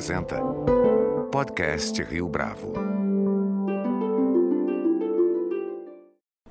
apresenta Podcast Rio Bravo.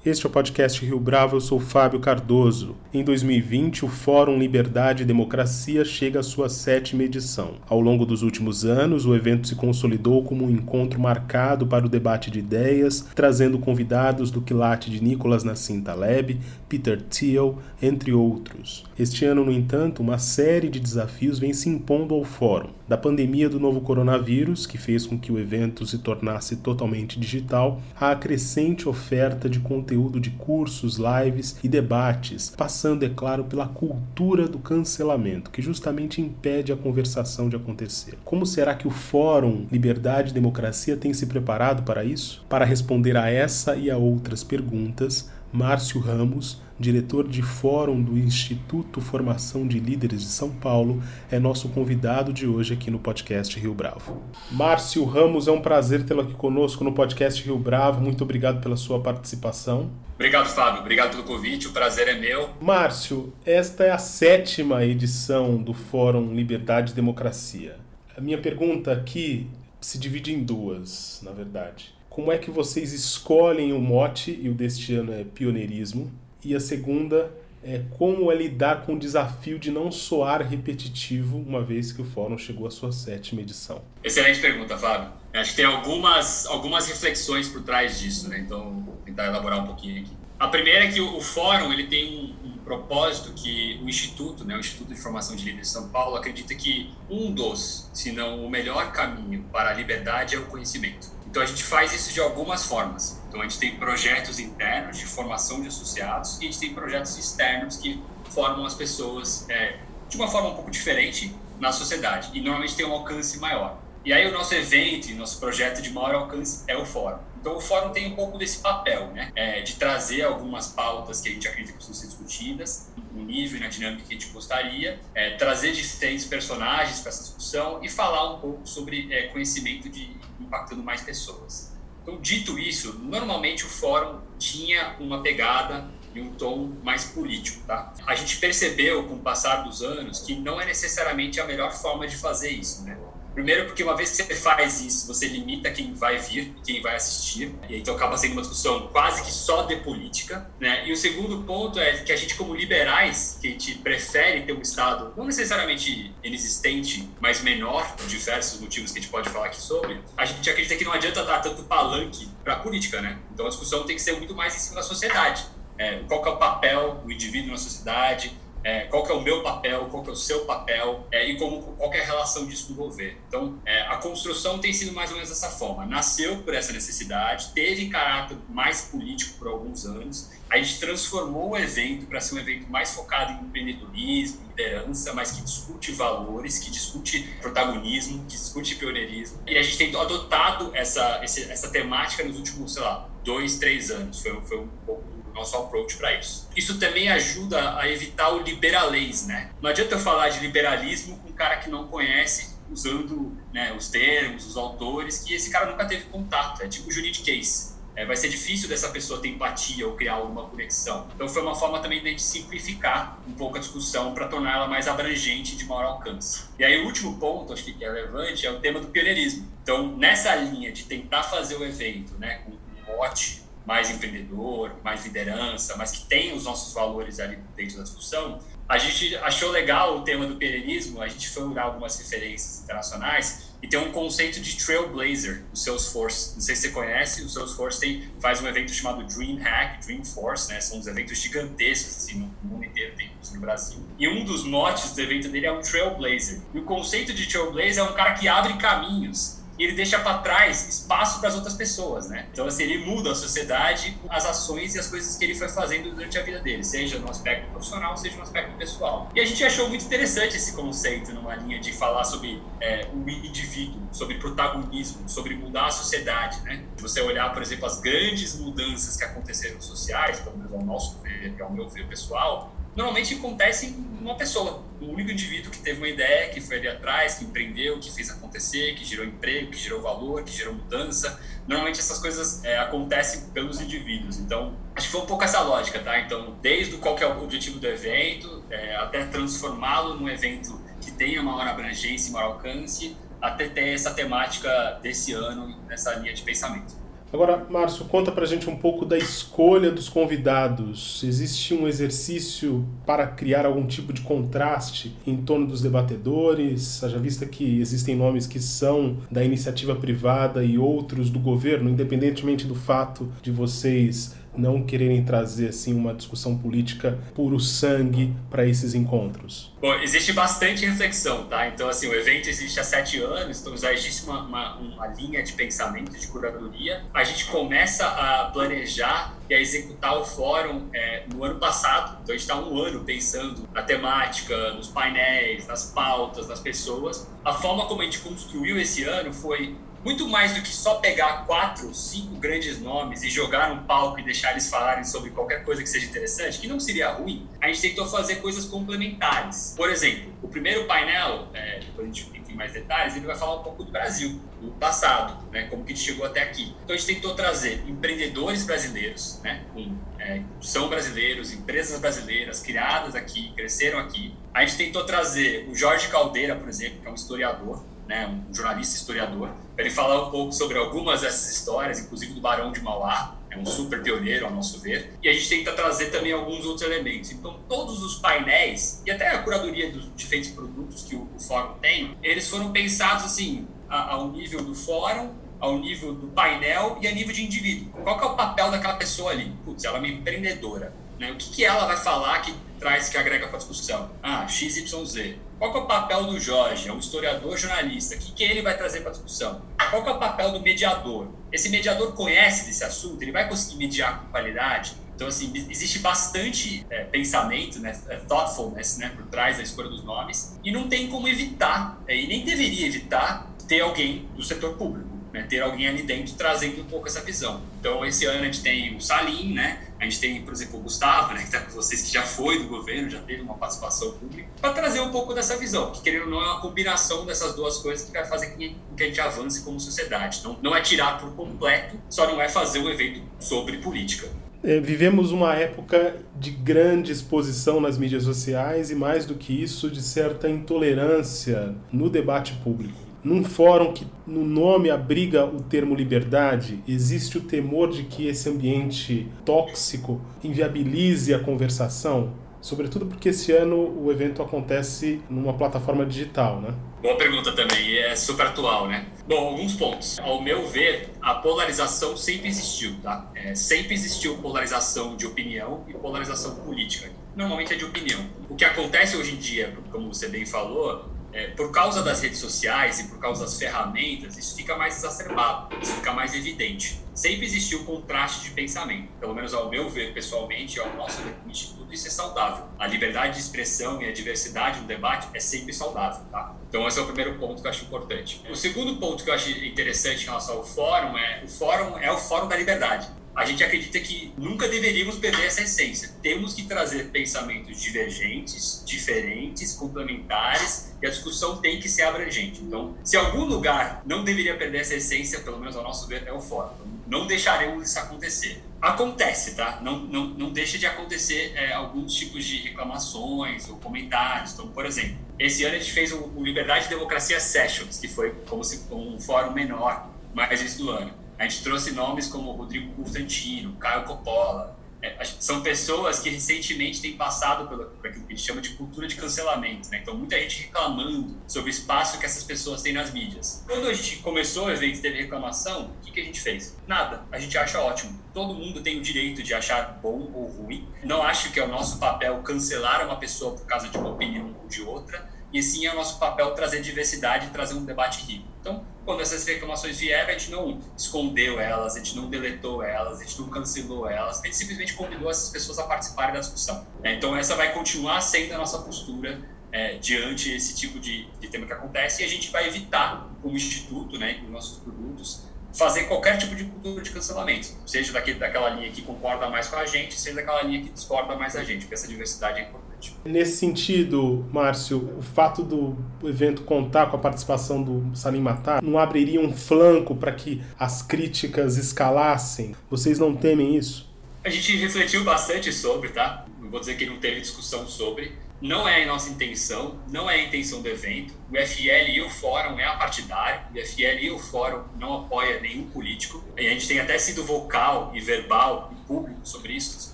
Este é o podcast Rio Bravo, eu sou Fábio Cardoso. Em 2020, o Fórum Liberdade e Democracia chega à sua sétima edição. Ao longo dos últimos anos, o evento se consolidou como um encontro marcado para o debate de ideias, trazendo convidados do quilate de Nicolas Nassim Taleb, Peter Thiel, entre outros. Este ano, no entanto, uma série de desafios vem se impondo ao Fórum. Da pandemia do novo coronavírus, que fez com que o evento se tornasse totalmente digital, à crescente oferta de conteúdo de cursos, lives e debates, passando, é claro, pela cultura do cancelamento, que justamente impede a conversação de acontecer. Como será que o Fórum Liberdade e Democracia tem se preparado para isso? Para responder a essa e a outras perguntas, Márcio Ramos, diretor de Fórum do Instituto Formação de Líderes de São Paulo, é nosso convidado de hoje aqui no podcast Rio Bravo. Márcio Ramos, é um prazer tê-lo aqui conosco no podcast Rio Bravo. Muito obrigado pela sua participação. Obrigado, Fábio. Obrigado pelo convite. O prazer é meu. Márcio, esta é a sétima edição do Fórum Liberdade e Democracia. A minha pergunta aqui se divide em duas, na verdade como é que vocês escolhem o mote, e o deste ano é pioneirismo, e a segunda é como é lidar com o desafio de não soar repetitivo, uma vez que o fórum chegou à sua sétima edição? Excelente pergunta, Fábio. Acho que tem algumas, algumas reflexões por trás disso, né? Então, vou tentar elaborar um pouquinho aqui. A primeira é que o, fórum ele tem um, um, propósito que o Instituto, né, o Instituto de Formação de Líderes de São Paulo, acredita que um dos, se não o melhor caminho para a liberdade é o conhecimento. Então a gente faz isso de algumas formas. Então a gente tem projetos internos de formação de associados e a gente tem projetos externos que formam as pessoas é, de uma forma um pouco diferente na sociedade e normalmente tem um alcance maior. E aí o nosso evento, nosso projeto de maior alcance é o fórum. Então o fórum tem um pouco desse papel, né? É, de trazer algumas pautas que a gente acredita que precisam ser discutidas, no nível e na dinâmica que a gente gostaria, é, trazer diferentes personagens para essa discussão e falar um pouco sobre é, conhecimento de impactando mais pessoas. Então, dito isso, normalmente o fórum tinha uma pegada e um tom mais político, tá? A gente percebeu com o passar dos anos que não é necessariamente a melhor forma de fazer isso, né? Primeiro, porque uma vez que você faz isso, você limita quem vai vir, quem vai assistir, e então acaba sendo uma discussão quase que só de política, né? E o segundo ponto é que a gente, como liberais, que a gente prefere ter um Estado não necessariamente inexistente, mas menor, por diversos motivos que a gente pode falar aqui sobre, a gente acredita que não adianta dar tanto palanque para a política, né? Então a discussão tem que ser muito mais em cima da sociedade. É, qual é o papel do indivíduo na sociedade, é, qual que é o meu papel, qual que é o seu papel é, e como, qual é a relação disso com o governo. Então, é, a construção tem sido mais ou menos dessa forma. Nasceu por essa necessidade, teve caráter mais político por alguns anos, a gente transformou o evento para ser um evento mais focado em empreendedorismo, liderança, mas que discute valores, que discute protagonismo, que discute pioneirismo. E a gente tem adotado essa, essa temática nos últimos, sei lá, dois, três anos. Foi, foi um pouco nosso approach para isso. Isso também ajuda a evitar o liberalês, né? Não adianta eu falar de liberalismo com um cara que não conhece, usando né, os termos, os autores, que esse cara nunca teve contato. É tipo juridiquês. É, vai ser difícil dessa pessoa ter empatia ou criar alguma conexão. Então foi uma forma também de gente simplificar um pouco a discussão para torná-la mais abrangente de maior alcance. E aí o último ponto, acho que é relevante, é o tema do pioneirismo. Então nessa linha de tentar fazer o evento né, com um mote mais empreendedor, mais liderança, mas que tem os nossos valores ali dentro da discussão, a gente achou legal o tema do perenismo, a gente foi olhar algumas referências internacionais e tem um conceito de trailblazer no Salesforce. Não sei se você conhece, o Salesforce tem, faz um evento chamado Dream Hack, Dream Force, né? São uns eventos gigantescos assim, no mundo inteiro, tem no Brasil. E um dos motes do evento dele é o trailblazer. E o conceito de trailblazer é um cara que abre caminhos e ele deixa para trás espaço para as outras pessoas, né? Então, assim, ele muda a sociedade, as ações e as coisas que ele foi fazendo durante a vida dele, seja no aspecto profissional, seja no aspecto pessoal. E a gente achou muito interessante esse conceito numa linha de falar sobre é, o indivíduo, sobre protagonismo, sobre mudar a sociedade, né? Se você olhar, por exemplo, as grandes mudanças que aconteceram sociais, pelo menos ao nosso ver, ao meu ver pessoal, normalmente acontece em uma pessoa, um único indivíduo que teve uma ideia, que foi ali atrás, que empreendeu, que fez acontecer, que gerou emprego, que gerou valor, que gerou mudança. Normalmente essas coisas é, acontecem pelos indivíduos. Então, acho que foi um pouco essa lógica, tá? Então, desde qual é o objetivo do evento, é, até transformá-lo num evento que tenha maior abrangência e maior alcance, até ter essa temática desse ano nessa linha de pensamento. Agora, Márcio, conta pra gente um pouco da escolha dos convidados. Existe um exercício para criar algum tipo de contraste em torno dos debatedores? Haja vista que existem nomes que são da iniciativa privada e outros do governo, independentemente do fato de vocês não quererem trazer assim uma discussão política puro sangue para esses encontros? Bom, existe bastante reflexão, tá? Então, assim, o evento existe há sete anos, então já existe uma, uma, uma linha de pensamento, de curadoria. A gente começa a planejar e a executar o fórum é, no ano passado. Então, a gente está um ano pensando na temática, nos painéis, nas pautas, nas pessoas. A forma como a gente construiu esse ano foi muito mais do que só pegar quatro, cinco grandes nomes e jogar no palco e deixar eles falarem sobre qualquer coisa que seja interessante, que não seria ruim, a gente tentou fazer coisas complementares. Por exemplo, o primeiro painel, é, depois a gente tem mais detalhes, ele vai falar um pouco do Brasil, do passado, né, como que a gente chegou até aqui. Então a gente tentou trazer empreendedores brasileiros, né, com, é, são brasileiros, empresas brasileiras criadas aqui, cresceram aqui. A gente tentou trazer o Jorge Caldeira, por exemplo, que é um historiador, né, um jornalista historiador, para ele falar um pouco sobre algumas dessas histórias, inclusive do Barão de Mauá, é um super pioneiro, ao nosso ver. E a gente tenta trazer também alguns outros elementos. Então, todos os painéis e até a curadoria dos diferentes produtos que o, o fórum tem, eles foram pensados assim, a, ao nível do fórum, ao nível do painel e a nível de indivíduo. Qual é o papel daquela pessoa ali? Putz, ela é uma empreendedora. Né? O que, que ela vai falar que traz, que agrega para a discussão? Ah, XYZ. Qual é o papel do Jorge? É um historiador jornalista. O que, que ele vai trazer para a discussão? Qual é o papel do mediador? Esse mediador conhece desse assunto? Ele vai conseguir mediar com qualidade? Então, assim, existe bastante é, pensamento, né, é, thoughtfulness, né, por trás da escolha dos nomes, e não tem como evitar, é, e nem deveria evitar, ter alguém do setor público né, ter alguém ali dentro trazendo um pouco essa visão. Então, esse ano a gente tem o Salim, né, a gente tem, por exemplo, o Gustavo, né, que está com vocês, que já foi do governo, já teve uma participação pública, para trazer um pouco dessa visão, que querendo ou não é uma combinação dessas duas coisas que vai fazer com que a gente avance como sociedade. Então, não é tirar por completo, só não é fazer um evento sobre política. É, vivemos uma época de grande exposição nas mídias sociais e, mais do que isso, de certa intolerância no debate público num fórum que no nome abriga o termo liberdade, existe o temor de que esse ambiente tóxico inviabilize a conversação? Sobretudo porque esse ano o evento acontece numa plataforma digital, né? Boa pergunta também, é super atual, né? Bom, alguns pontos. Ao meu ver, a polarização sempre existiu, tá? É, sempre existiu polarização de opinião e polarização política. Normalmente é de opinião. O que acontece hoje em dia, como você bem falou, é, por causa das redes sociais e por causa das ferramentas, isso fica mais exacerbado, isso fica mais evidente. Sempre existiu contraste de pensamento, pelo menos ao meu ver pessoalmente, ao nosso ver instituto, isso é saudável. A liberdade de expressão e a diversidade no debate é sempre saudável, tá? Então esse é o primeiro ponto que eu acho importante. O segundo ponto que eu acho interessante em relação ao fórum é o fórum é o fórum da liberdade a gente acredita que nunca deveríamos perder essa essência. Temos que trazer pensamentos divergentes, diferentes, complementares, e a discussão tem que ser abrangente. Então, se algum lugar não deveria perder essa essência, pelo menos ao nosso ver, é o fórum. Não deixaremos isso acontecer. Acontece, tá? Não, não, não deixa de acontecer é, alguns tipos de reclamações ou comentários. Então, por exemplo, esse ano a gente fez o, o Liberdade e Democracia Sessions, que foi como se um fórum menor, mais isso do ano. A gente trouxe nomes como Rodrigo Constantino, Caio Coppola. É, são pessoas que recentemente têm passado por aquilo que a gente chama de cultura de cancelamento. Né? Então, muita gente reclamando sobre o espaço que essas pessoas têm nas mídias. Quando a gente começou evento e teve reclamação, o que, que a gente fez? Nada. A gente acha ótimo. Todo mundo tem o direito de achar bom ou ruim. Não acho que é o nosso papel cancelar uma pessoa por causa de uma opinião ou de outra e sim é o nosso papel trazer diversidade e trazer um debate rico. Então, quando essas reclamações vieram, a gente não escondeu elas, a gente não deletou elas, a gente não cancelou elas, a gente simplesmente convidou essas pessoas a participarem da discussão. É, então, essa vai continuar sendo a nossa postura é, diante esse tipo de, de tema que acontece e a gente vai evitar, como instituto, né, com nossos produtos, fazer qualquer tipo de cultura de cancelamento, seja daquele, daquela linha que concorda mais com a gente, seja daquela linha que discorda mais a gente, porque essa diversidade é importante. Nesse sentido, Márcio, o fato do evento contar com a participação do Salim Matar não abriria um flanco para que as críticas escalassem? Vocês não temem isso? A gente refletiu bastante sobre, tá? Não vou dizer que não teve discussão sobre. Não é a nossa intenção, não é a intenção do evento. O FL e o Fórum é apartidário, o FL e o Fórum não apoia nenhum político. E a gente tem até sido vocal e verbal e público sobre isso.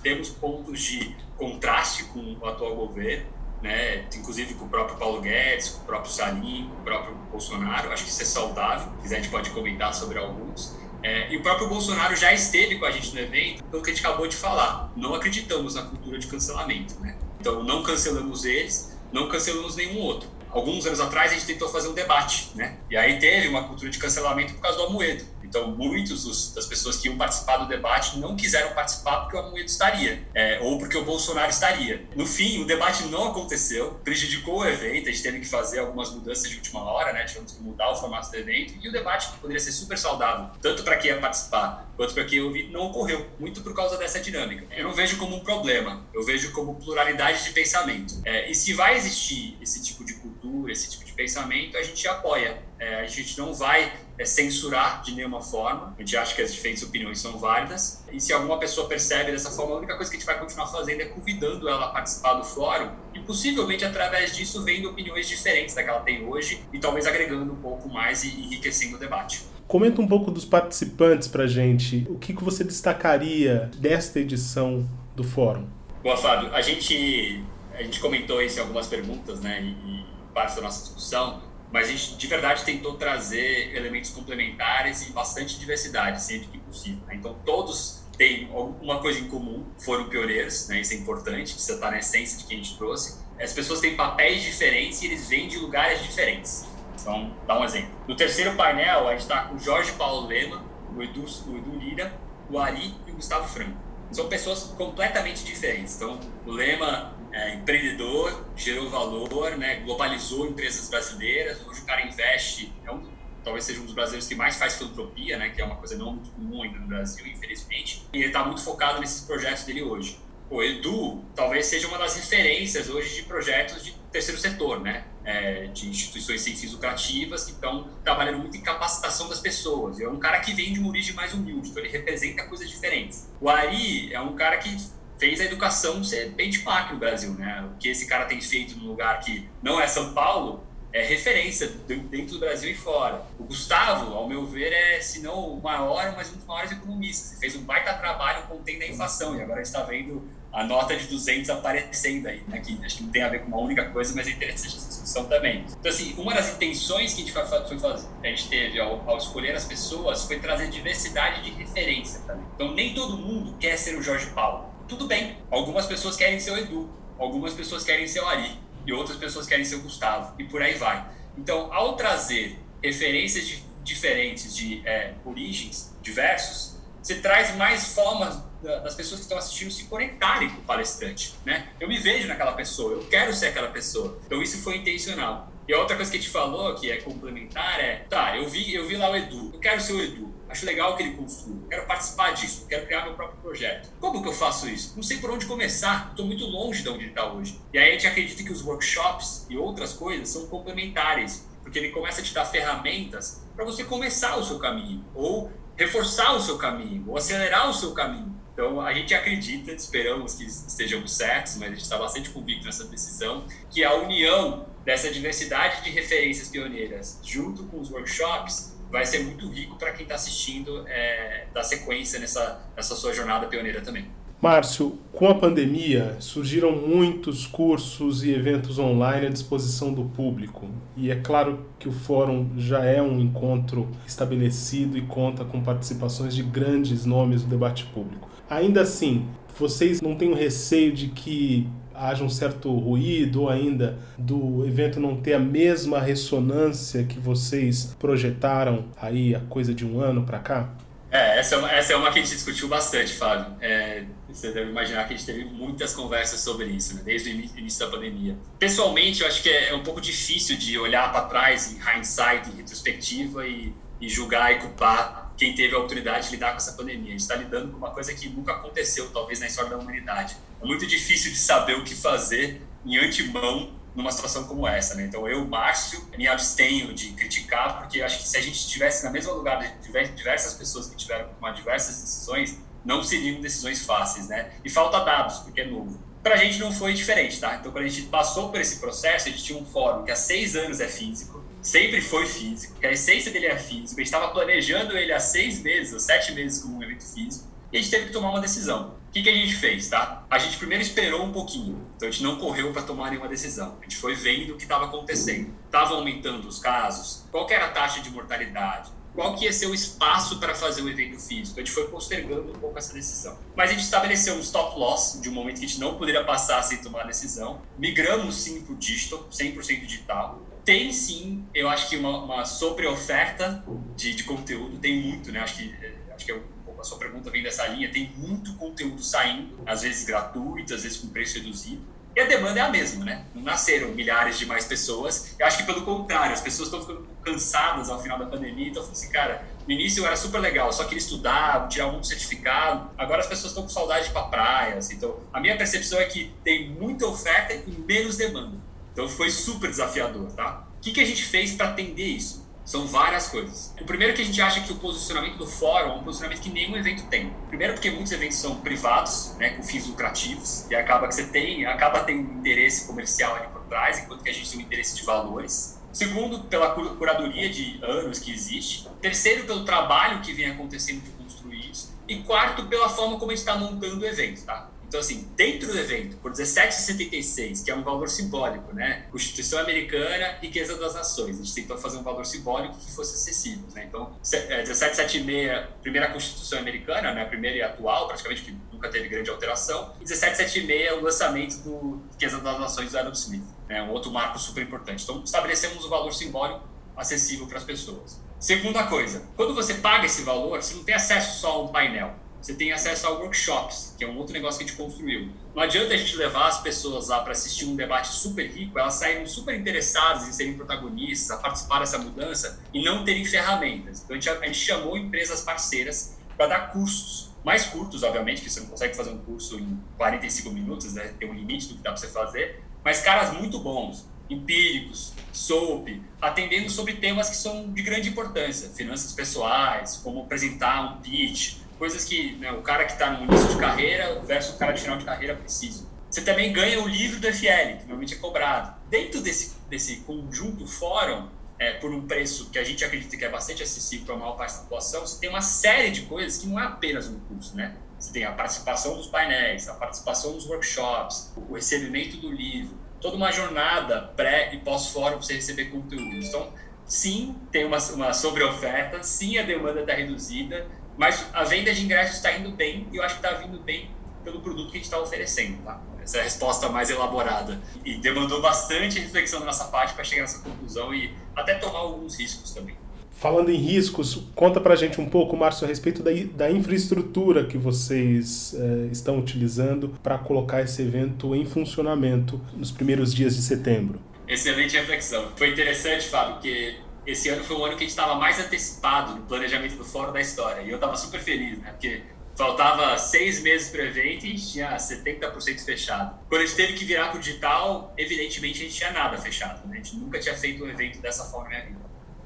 Temos pontos de contraste com o atual governo, né? inclusive com o próprio Paulo Guedes, com o próprio Salim, com o próprio Bolsonaro. Acho que isso é saudável, se a gente pode comentar sobre alguns. É, e o próprio Bolsonaro já esteve com a gente no evento, pelo que a gente acabou de falar. Não acreditamos na cultura de cancelamento, né? Então, não cancelamos eles, não cancelamos nenhum outro. Alguns anos atrás, a gente tentou fazer um debate, né? E aí teve uma cultura de cancelamento por causa do Amoedo. Então, muitos dos, das pessoas que iam participar do debate não quiseram participar porque o Amoedo estaria, é, ou porque o Bolsonaro estaria. No fim, o debate não aconteceu, prejudicou o evento, a gente teve que fazer algumas mudanças de última hora, né? Tivemos que mudar o formato do evento, e o debate, que poderia ser super saudável, tanto para quem ia participar quanto para quem ouvir, não ocorreu, muito por causa dessa dinâmica. Eu não vejo como um problema, eu vejo como pluralidade de pensamento. É, e se vai existir esse tipo de cultura, esse tipo de pensamento, a gente apoia. É, a gente não vai é, censurar de nenhuma forma. A gente acha que as diferentes opiniões são válidas. E se alguma pessoa percebe dessa forma, a única coisa que a gente vai continuar fazendo é convidando ela a participar do fórum e possivelmente através disso vendo opiniões diferentes da que ela tem hoje e talvez agregando um pouco mais e enriquecendo o debate. Comenta um pouco dos participantes para gente. O que, que você destacaria desta edição do fórum? Boa, Fábio. A gente, a gente comentou isso em algumas perguntas, né? E, parte da nossa discussão mas a gente de verdade tentou trazer elementos complementares e bastante diversidade, sempre que possível. Né? Então, todos têm alguma coisa em comum, foram pioneiros, né? isso é importante, precisa estar na essência de quem a gente trouxe. As pessoas têm papéis diferentes e eles vêm de lugares diferentes. Então, dá um exemplo. No terceiro painel, a gente está com o Jorge Paulo Lema, o Edu, o Edu Lira, o Ari e o Gustavo Franco. São pessoas completamente diferentes. Então, o Lema é, empreendedor, gerou valor, né, globalizou empresas brasileiras. Hoje o cara investe, é um, talvez seja um dos brasileiros que mais faz filantropia, né, que é uma coisa não muito comum ainda no Brasil, infelizmente. E ele está muito focado nesses projetos dele hoje. O Edu talvez seja uma das referências hoje de projetos de terceiro setor, né? É, de instituições sem fins lucrativas que estão trabalhando muito em capacitação das pessoas. É um cara que vem de uma origem mais humilde, então ele representa coisas diferentes. O Ari é um cara que fez a educação ser benchmark no Brasil, né? O que esse cara tem feito num lugar que não é São Paulo é referência dentro do Brasil e fora. O Gustavo, ao meu ver, é, se não o maior, mas um dos maiores economistas. Ele fez um baita trabalho contendo a inflação e agora está vendo a nota de 200 aparecendo aí, né? que acho que não tem a ver com uma única coisa, mas é interessante essa discussão também. Então, assim, uma das intenções que a gente foi fazer, a gente teve ao, ao, escolher as pessoas foi trazer diversidade de referência também. Então, nem todo mundo quer ser o Jorge Paulo tudo bem. Algumas pessoas querem ser o Edu, algumas pessoas querem ser o Ari, e outras pessoas querem ser o Gustavo, e por aí vai. Então, ao trazer referências de, diferentes de é, origens diversos, você traz mais formas das pessoas que estão assistindo se conectarem com o palestrante, né? Eu me vejo naquela pessoa, eu quero ser aquela pessoa. Então isso foi intencional. E outra coisa que a gente falou, que é complementar, é, tá, eu vi, eu vi lá o Edu, eu quero ser o Edu acho legal que ele construa, quero participar disso, quero criar meu próprio projeto. Como que eu faço isso? Não sei por onde começar, estou muito longe de onde ele está hoje. E aí a gente acredita que os workshops e outras coisas são complementares, porque ele começa a te dar ferramentas para você começar o seu caminho, ou reforçar o seu caminho, ou acelerar o seu caminho. Então, a gente acredita, esperamos que estejamos certos, mas a gente está bastante convicto nessa decisão, que a união dessa diversidade de referências pioneiras, junto com os workshops, vai ser muito rico para quem está assistindo é, dar sequência nessa, nessa sua jornada pioneira também. Márcio, com a pandemia surgiram muitos cursos e eventos online à disposição do público. E é claro que o fórum já é um encontro estabelecido e conta com participações de grandes nomes do debate público. Ainda assim, vocês não têm o receio de que haja um certo ruído ou ainda do evento não ter a mesma ressonância que vocês projetaram aí a coisa de um ano para cá? É, essa é, uma, essa é uma que a gente discutiu bastante, Fábio. É, você deve imaginar que a gente teve muitas conversas sobre isso, né, desde o início da pandemia. Pessoalmente, eu acho que é, é um pouco difícil de olhar para trás em hindsight, em retrospectiva e, e julgar e culpar quem teve a oportunidade de lidar com essa pandemia. A gente está lidando com uma coisa que nunca aconteceu, talvez, na história da humanidade. É muito difícil de saber o que fazer em antemão numa situação como essa, né? Então eu, Márcio, me abstenho de criticar, porque acho que se a gente estivesse na mesma lugar de diversas pessoas que tiveram que tomar diversas decisões, não seriam decisões fáceis, né? E falta dados, porque é novo. Para a gente não foi diferente, tá? Então, quando a gente passou por esse processo, a gente tinha um fórum que há seis anos é físico, sempre foi físico, que a essência dele é físico, a gente estava planejando ele há seis meses ou sete meses como um evento físico, e a gente teve que tomar uma decisão. O que, que a gente fez, tá? A gente primeiro esperou um pouquinho, então a gente não correu para tomar nenhuma decisão. A gente foi vendo o que estava acontecendo. Estava aumentando os casos? Qual era a taxa de mortalidade? qual que ia ser o espaço para fazer o evento físico. A gente foi postergando um pouco essa decisão. Mas a gente estabeleceu um stop loss de um momento que a gente não poderia passar sem tomar a decisão. Migramos sim para o digital, 100% digital. Tem sim, eu acho que uma, uma sobre-oferta de, de conteúdo, tem muito, né? Acho que, acho que é a sua pergunta vem dessa linha, tem muito conteúdo saindo, às vezes gratuito, às vezes com preço reduzido. E a demanda é a mesma, né? Não nasceram milhares de mais pessoas. Eu acho que pelo contrário, as pessoas estão ficando cansadas ao final da pandemia. Então, assim, cara, no início eu era super legal, só queria estudar, tirar um certificado. Agora as pessoas estão com saudade de ir pra praia. Assim. Então, a minha percepção é que tem muita oferta e menos demanda. Então, foi super desafiador, tá? O que, que a gente fez para atender isso? São várias coisas. O primeiro é que a gente acha que o posicionamento do fórum é um posicionamento que nenhum evento tem. Primeiro porque muitos eventos são privados, né, com fins lucrativos, e acaba que você tem, acaba tendo um interesse comercial ali por trás, enquanto que a gente tem um interesse de valores. Segundo, pela curadoria de anos que existe. Terceiro, pelo trabalho que vem acontecendo de construir isso. E quarto, pela forma como a gente está montando o evento, tá? Então, assim, dentro do evento, por 17,76, que é um valor simbólico, né? Constituição Americana, riqueza das nações. A gente tentou fazer um valor simbólico que fosse acessível, né? Então, 1776, é, primeira Constituição Americana, né? A primeira e atual, praticamente, que nunca teve grande alteração. E 1776 é o lançamento do Riqueza das Nações do Adam Smith, né? Um outro marco super importante. Então, estabelecemos um valor simbólico acessível para as pessoas. Segunda coisa, quando você paga esse valor, você não tem acesso só a um painel você tem acesso a workshops, que é um outro negócio que a gente construiu. Não adianta a gente levar as pessoas lá para assistir um debate super rico, elas saírem super interessadas em serem protagonistas, a participar dessa mudança e não terem ferramentas. Então a gente, a gente chamou empresas parceiras para dar cursos mais curtos, obviamente, que você não consegue fazer um curso em 45 minutos, né? tem um limite do que dá para você fazer, mas caras muito bons, empíricos, SOAP, atendendo sobre temas que são de grande importância, finanças pessoais, como apresentar um pitch, coisas que né, o cara que está no início de carreira versus o cara de final de carreira precisa. Você também ganha o livro do FL, que normalmente é cobrado. Dentro desse, desse conjunto fórum, é, por um preço que a gente acredita que é bastante acessível para a maior parte da população, você tem uma série de coisas que não é apenas um curso, né? Você tem a participação dos painéis, a participação dos workshops, o recebimento do livro, toda uma jornada pré e pós-fórum para você receber conteúdo. Então, sim, tem uma, uma sobre-oferta, sim, a demanda está reduzida, mas a venda de ingressos está indo bem e eu acho que está vindo bem pelo produto que a gente está oferecendo. Tá? Essa é a resposta mais elaborada. E demandou bastante reflexão da nossa parte para chegar nessa conclusão e até tomar alguns riscos também. Falando em riscos, conta para a gente um pouco, Márcio, a respeito da, da infraestrutura que vocês é, estão utilizando para colocar esse evento em funcionamento nos primeiros dias de setembro. Excelente reflexão. Foi interessante, Fábio, porque esse ano foi o ano que a gente estava mais antecipado no planejamento do fórum da história. E eu estava super feliz, né? Porque faltava seis meses para o evento e a gente tinha 70% fechado. Quando a gente teve que virar para o digital, evidentemente a gente tinha nada fechado. Né? A gente nunca tinha feito um evento dessa forma na, vida,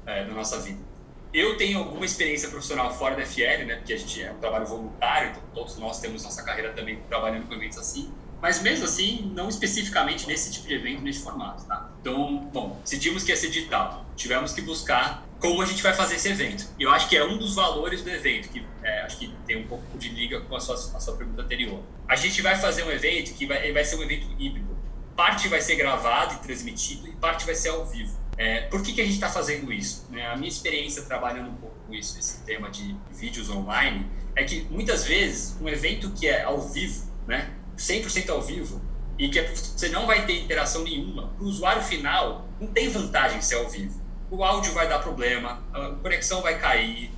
é, na nossa vida. Eu tenho alguma experiência profissional fora da FL, né? Porque a gente é um trabalho voluntário, então todos nós temos nossa carreira também trabalhando com eventos assim. Mas mesmo assim, não especificamente nesse tipo de evento, nesse formato, tá? Então, bom, decidimos que ia ser digital. Tivemos que buscar como a gente vai fazer esse evento. E eu acho que é um dos valores do evento, que é, acho que tem um pouco de liga com a sua, a sua pergunta anterior. A gente vai fazer um evento que vai, vai ser um evento híbrido. Parte vai ser gravado e transmitido e parte vai ser ao vivo. É, por que, que a gente está fazendo isso? Né? A minha experiência trabalhando um pouco com isso, esse tema de vídeos online, é que muitas vezes um evento que é ao vivo, né, 100% ao vivo e que você não vai ter interação nenhuma, para o usuário final não tem vantagem ser ao vivo. O áudio vai dar problema, a conexão vai cair,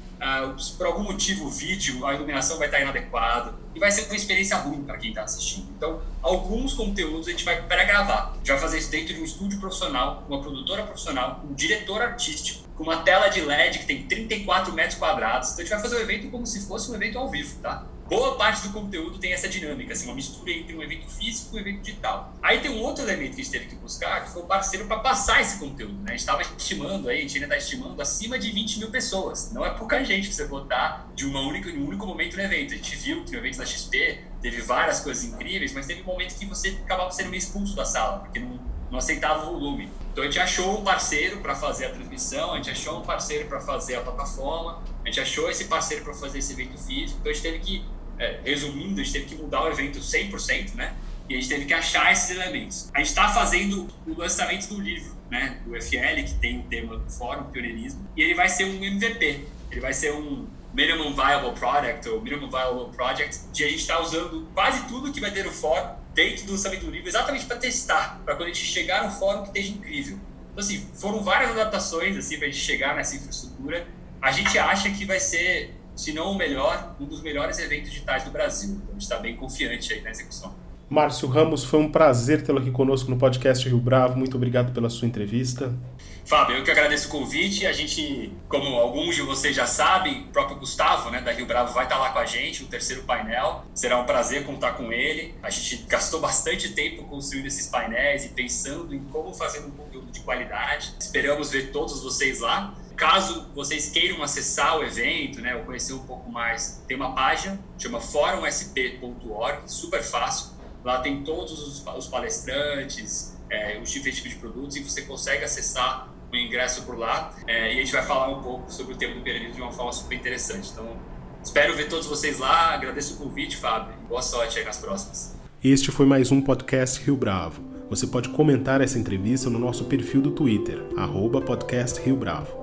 por algum motivo o vídeo, a iluminação vai estar inadequada e vai ser uma experiência ruim para quem está assistindo. Então, alguns conteúdos a gente vai pré-gravar. A gente vai fazer isso dentro de um estúdio profissional, uma produtora profissional, um diretor artístico, com uma tela de LED que tem 34 metros quadrados. Então, a gente vai fazer o evento como se fosse um evento ao vivo, tá? Boa parte do conteúdo tem essa dinâmica, assim, uma mistura entre um evento físico e um evento digital. Aí tem um outro elemento que a gente teve que buscar, que foi o parceiro para passar esse conteúdo. Né? A gente estava estimando, aí, a gente ainda está estimando acima de 20 mil pessoas. Não é pouca gente que você botar de uma única, um único momento no evento. A gente viu que no evento da XP teve várias coisas incríveis, mas teve um momento que você acabava sendo meio expulso da sala, porque não, não aceitava o volume. Então a gente achou um parceiro para fazer a transmissão, a gente achou um parceiro para fazer a plataforma, a gente achou esse parceiro para fazer esse evento físico, então a gente teve que é, resumindo, a gente teve que mudar o evento 100%, né? E a gente teve que achar esses elementos. A gente está fazendo o lançamento do livro, né? Do FL, que tem o tema do Fórum Pioneirismo, e ele vai ser um MVP. Ele vai ser um Minimum Viable Product ou Minimum Viable Project, de a gente estar tá usando quase tudo que vai ter no fórum dentro do lançamento do livro, exatamente para testar, para quando a gente chegar no fórum que esteja incrível. Então, assim, foram várias adaptações assim, para a gente chegar nessa infraestrutura. A gente acha que vai ser se não o melhor, um dos melhores eventos digitais do Brasil. Então a gente está bem confiante aí na execução. Márcio Ramos, foi um prazer tê-lo aqui conosco no podcast Rio Bravo. Muito obrigado pela sua entrevista. Fábio, eu que agradeço o convite. A gente, como alguns de vocês já sabem, o próprio Gustavo, né, da Rio Bravo, vai estar lá com a gente no terceiro painel. Será um prazer contar com ele. A gente gastou bastante tempo construindo esses painéis e pensando em como fazer um conteúdo de qualidade. Esperamos ver todos vocês lá. Caso vocês queiram acessar o evento, né, ou conhecer um pouco mais, tem uma página, chama fórumsp.org, super fácil. Lá tem todos os, os palestrantes, é, os diferentes tipos de produtos e você consegue acessar o ingresso por lá. É, e a gente vai falar um pouco sobre o tema do pioneirismo de uma forma super interessante. Então, espero ver todos vocês lá. Agradeço o convite, Fábio. Boa sorte aí nas próximas. Este foi mais um podcast Rio Bravo. Você pode comentar essa entrevista no nosso perfil do Twitter, arroba podcast Rio Bravo